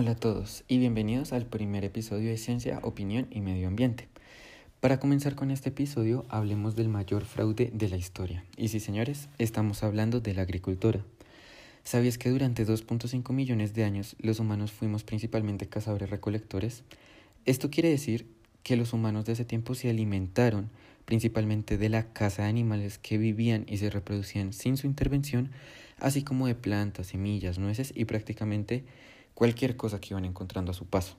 Hola a todos y bienvenidos al primer episodio de Ciencia, Opinión y Medio Ambiente. Para comenzar con este episodio, hablemos del mayor fraude de la historia. Y sí, señores, estamos hablando de la agricultura. ¿Sabías que durante 2.5 millones de años los humanos fuimos principalmente cazadores-recolectores? Esto quiere decir que los humanos de ese tiempo se alimentaron principalmente de la caza de animales que vivían y se reproducían sin su intervención, así como de plantas, semillas, nueces y prácticamente cualquier cosa que iban encontrando a su paso.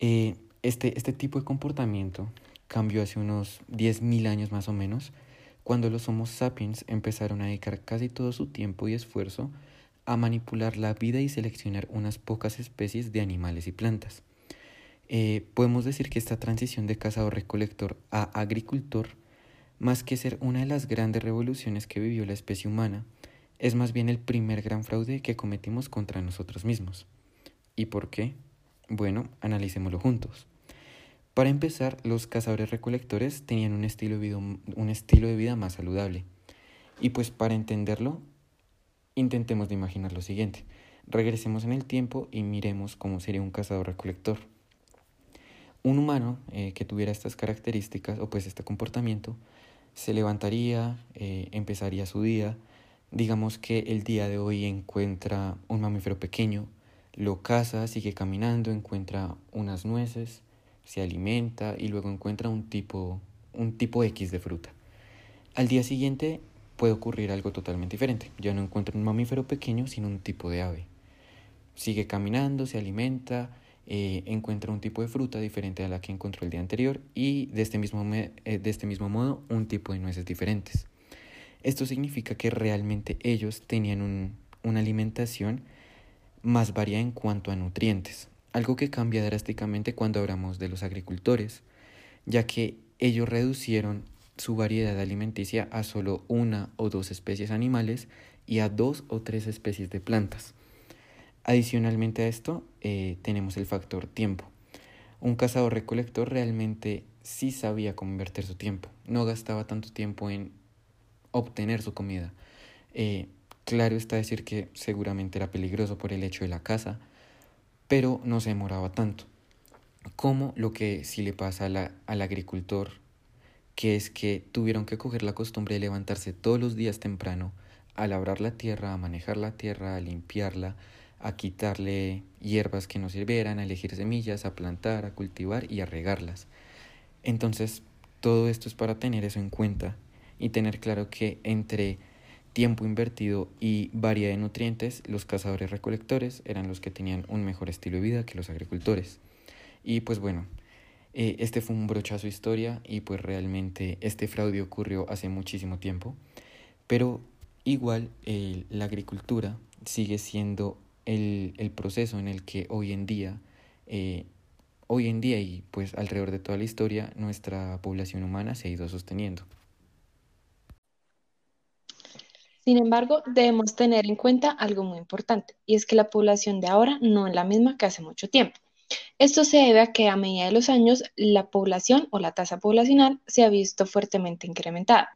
Eh, este, este tipo de comportamiento cambió hace unos 10.000 años más o menos, cuando los Homo sapiens empezaron a dedicar casi todo su tiempo y esfuerzo a manipular la vida y seleccionar unas pocas especies de animales y plantas. Eh, podemos decir que esta transición de cazador-recolector a agricultor, más que ser una de las grandes revoluciones que vivió la especie humana, es más bien el primer gran fraude que cometimos contra nosotros mismos. ¿Y por qué? Bueno, analicémoslo juntos. Para empezar, los cazadores recolectores tenían un estilo, de vida, más saludable. Y pues para entenderlo, intentemos imaginar lo siguiente. Regresemos en el tiempo y miremos cómo sería un cazador recolector. Un humano eh, que tuviera estas características o pues este comportamiento se levantaría, eh, empezaría su día, digamos que el día de hoy encuentra un mamífero pequeño, lo caza, sigue caminando, encuentra unas nueces, se alimenta y luego encuentra un tipo, un tipo X de fruta. Al día siguiente puede ocurrir algo totalmente diferente. Ya no encuentra un mamífero pequeño, sino un tipo de ave. Sigue caminando, se alimenta, eh, encuentra un tipo de fruta diferente a la que encontró el día anterior y de este mismo, eh, de este mismo modo un tipo de nueces diferentes. Esto significa que realmente ellos tenían una alimentación más variada en cuanto a nutrientes, algo que cambia drásticamente cuando hablamos de los agricultores, ya que ellos reducieron su variedad alimenticia a solo una o dos especies animales y a dos o tres especies de plantas. Adicionalmente a esto, eh, tenemos el factor tiempo. Un cazador recolector realmente sí sabía cómo invertir su tiempo. No gastaba tanto tiempo en obtener su comida. Eh, claro está decir que seguramente era peligroso por el hecho de la caza, pero no se demoraba tanto. Como lo que sí le pasa al agricultor, que es que tuvieron que coger la costumbre de levantarse todos los días temprano a labrar la tierra, a manejar la tierra, a limpiarla, a quitarle hierbas que no sirvieran, a elegir semillas, a plantar, a cultivar y a regarlas. Entonces, todo esto es para tener eso en cuenta y tener claro que entre tiempo invertido y variedad de nutrientes, los cazadores recolectores eran los que tenían un mejor estilo de vida que los agricultores. Y pues bueno, eh, este fue un brochazo historia y pues realmente este fraude ocurrió hace muchísimo tiempo, pero igual la agricultura sigue siendo el, proceso en el que hoy en día, eh, hoy en día y pues alrededor de toda la historia, nuestra población humana se ha ido sosteniendo. Sin embargo, debemos tener en cuenta algo muy importante, y es que la población de ahora no es la misma que hace mucho tiempo. Esto se debe a que a medida de los años la población o la tasa poblacional se ha visto fuertemente incrementada.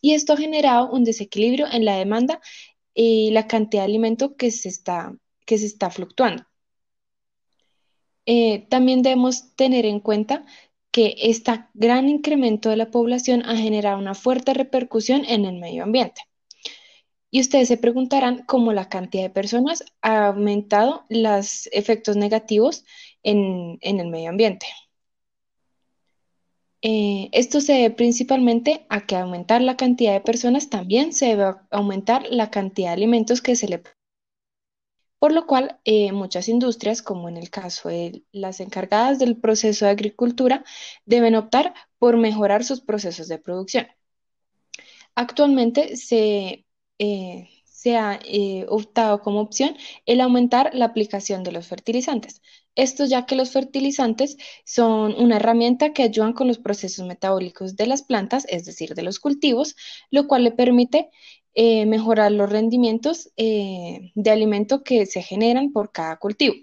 Y esto ha generado un desequilibrio en la demanda y la cantidad de alimento que se está, que se está fluctuando. Eh, también debemos tener en cuenta que este gran incremento de la población ha generado una fuerte repercusión en el medio ambiente. Y ustedes se preguntarán cómo la cantidad de personas ha aumentado los efectos negativos en, el medio ambiente. Eh, esto se debe principalmente a que aumentar la cantidad de personas también se debe aumentar la cantidad de alimentos que se le por lo cual eh, muchas industrias, como en el caso de las encargadas del proceso de agricultura, deben optar por mejorar sus procesos de producción. Actualmente se eh, se ha eh, optado como opción el aumentar la aplicación de los fertilizantes. Esto ya que los fertilizantes son una herramienta que ayudan con los procesos metabólicos de las plantas, es decir, de los cultivos, lo cual le permite eh, mejorar los rendimientos de alimento que se generan por cada cultivo.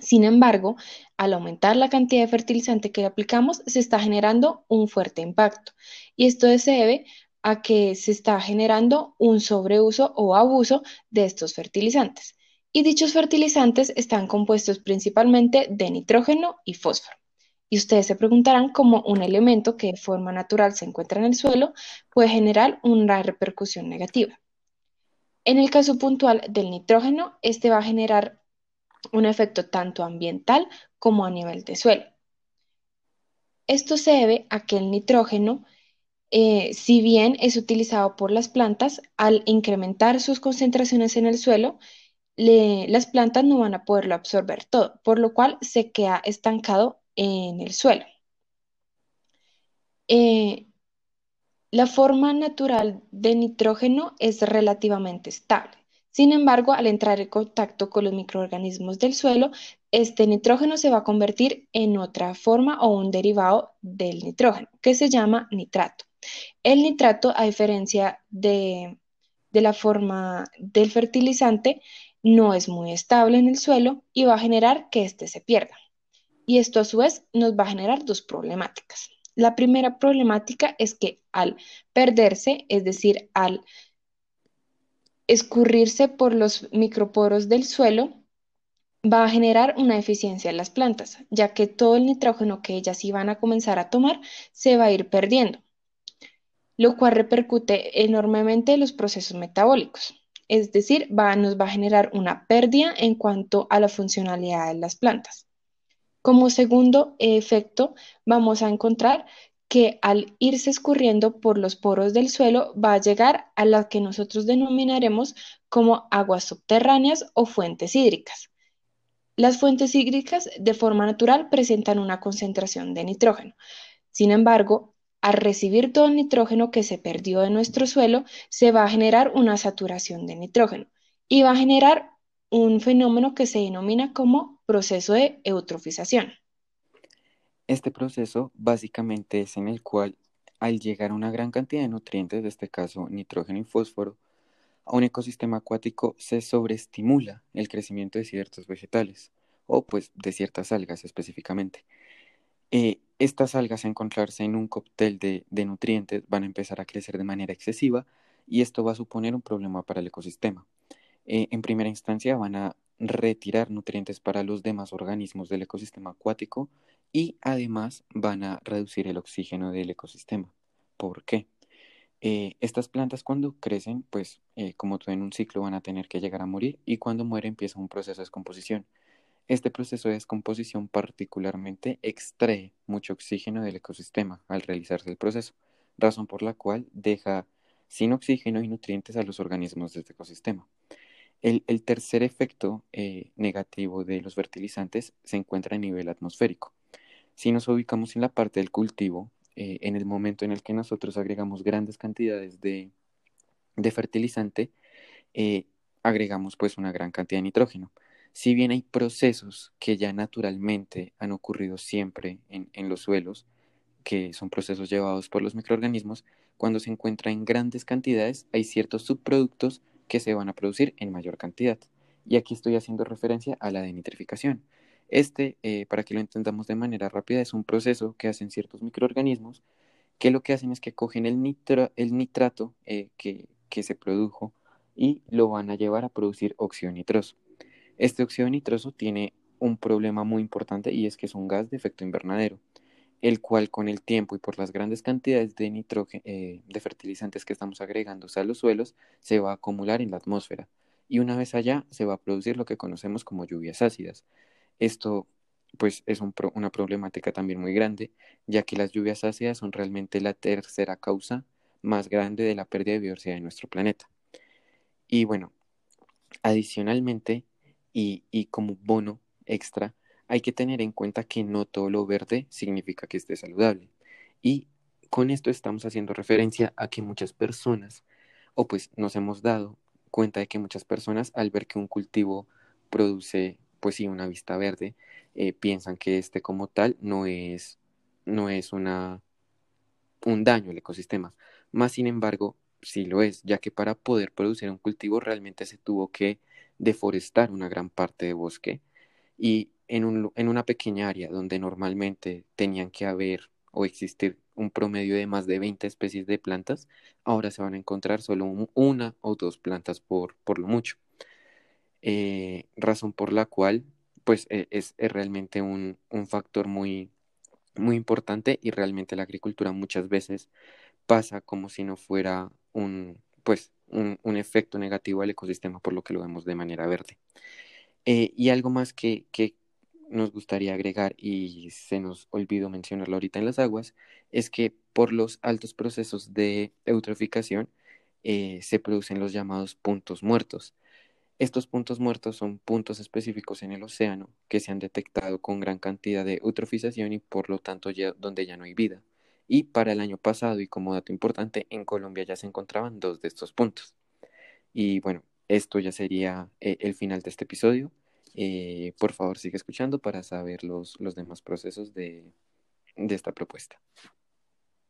Sin embargo, al aumentar la cantidad de fertilizante que aplicamos, se está generando un fuerte impacto. Y esto se debe a que se está generando un sobreuso o abuso de estos fertilizantes. Y dichos fertilizantes están compuestos principalmente de nitrógeno y fósforo. Y ustedes se preguntarán cómo un elemento que de forma natural se encuentra en el suelo puede generar una repercusión negativa. En el caso puntual del nitrógeno, este va a generar un efecto tanto ambiental como a nivel de suelo. Esto se debe a que el nitrógeno, eh, si bien es utilizado por las plantas, al incrementar sus concentraciones en el suelo, las plantas no van a poderlo absorber todo, por lo cual se queda estancado en el suelo. Eh, la forma natural de nitrógeno es relativamente estable. Sin embargo, al entrar en contacto con los microorganismos del suelo, este nitrógeno se va a convertir en otra forma o un derivado del nitrógeno, que se llama nitrato. El nitrato, a diferencia de, la forma del fertilizante, no es muy estable en el suelo y va a generar que éste se pierda. Y esto a su vez nos va a generar dos problemáticas. La primera problemática es que al perderse, es decir, al escurrirse por los microporos del suelo, va a generar una eficiencia en las plantas, ya que todo el nitrógeno que ellas iban a comenzar a tomar se va a ir perdiendo, lo cual repercute enormemente en los procesos metabólicos. Es decir, nos va a generar una pérdida en cuanto a la funcionalidad de las plantas. Como segundo efecto, vamos a encontrar que al irse escurriendo por los poros del suelo va a llegar a las que nosotros denominaremos como aguas subterráneas o fuentes hídricas. Las fuentes hídricas de forma natural presentan una concentración de nitrógeno. Sin embargo, al recibir todo el nitrógeno que se perdió de nuestro suelo, se va a generar una saturación de nitrógeno y va a generar un fenómeno que se denomina como proceso de eutrofización. Este proceso básicamente es en el cual al llegar una gran cantidad de nutrientes, de este caso nitrógeno y fósforo, a un ecosistema acuático se sobreestimula el crecimiento de ciertos vegetales o pues de ciertas algas específicamente. Eh, estas algas a encontrarse en un cóctel de, nutrientes van a empezar a crecer de manera excesiva y esto va a suponer un problema para el ecosistema. Eh, en primera instancia van a retirar nutrientes para los demás organismos del ecosistema acuático y además van a reducir el oxígeno del ecosistema. ¿Por qué? Eh, estas plantas cuando crecen, pues como todo en un ciclo van a tener que llegar a morir y cuando muere empieza un proceso de descomposición. Este proceso de descomposición particularmente extrae mucho oxígeno del ecosistema al realizarse el proceso, razón por la cual deja sin oxígeno y nutrientes a los organismos de este ecosistema. El, tercer efecto eh, negativo de los fertilizantes se encuentra a nivel atmosférico. Si nos ubicamos en la parte del cultivo, eh, en el momento en el que nosotros agregamos grandes cantidades de, fertilizante, eh, agregamos pues una gran cantidad de nitrógeno. Si bien hay procesos que ya naturalmente han ocurrido siempre en, los suelos, que son procesos llevados por los microorganismos, cuando se encuentra en grandes cantidades hay ciertos subproductos que se van a producir en mayor cantidad. Y aquí estoy haciendo referencia a la denitrificación. Este, eh, para que lo entendamos de manera rápida, es un proceso que hacen ciertos microorganismos que lo que hacen es que cogen el, el nitrato eh, que, que, se produjo y lo van a llevar a producir óxido nitroso. Este óxido nitroso tiene un problema muy importante y es que es un gas de efecto invernadero, el cual con el tiempo y por las grandes cantidades de nitrógeno, eh, de fertilizantes que estamos agregando a los suelos, se va a acumular en la atmósfera. Y una vez allá se va a producir lo que conocemos como lluvias ácidas. Esto pues es una problemática también muy grande, ya que las lluvias ácidas son realmente la tercera causa más grande de la pérdida de biodiversidad de nuestro planeta. Y bueno, adicionalmente y, y como bono extra, hay que tener en cuenta que no todo lo verde significa que esté saludable. Y con esto estamos haciendo referencia a que muchas personas, o pues nos hemos dado cuenta de que muchas personas al ver que un cultivo produce, pues sí, una vista verde, eh, piensan que este como tal no es, no es una, un daño al ecosistema. Más sin embargo, sí lo es, ya que para poder producir un cultivo realmente se tuvo que deforestar una gran parte de bosque y en, un, en una pequeña área donde normalmente tenían que haber o existir un promedio de más de 20 especies de plantas, ahora se van a encontrar solo una o dos plantas por, por lo mucho. eh, razón por la cual pues e, es, realmente un, factor muy, muy importante y realmente la agricultura muchas veces pasa como si no fuera un, pues, un, efecto negativo al ecosistema por lo que lo vemos de manera verde. Eh, y algo más que, que, nos gustaría agregar y se nos olvidó mencionarlo ahorita en las aguas, es que por los altos procesos de eutroficación eh, se producen los llamados puntos muertos. Estos puntos muertos son puntos específicos en el océano que se han detectado con gran cantidad de eutrofización y por lo tanto donde ya no hay vida. Y para el año pasado, y como dato importante, en Colombia ya se encontraban dos de estos puntos. Y bueno, esto ya sería eh, el final de este episodio. Eh, por favor, sigue escuchando para saber los, los demás procesos de, de esta propuesta.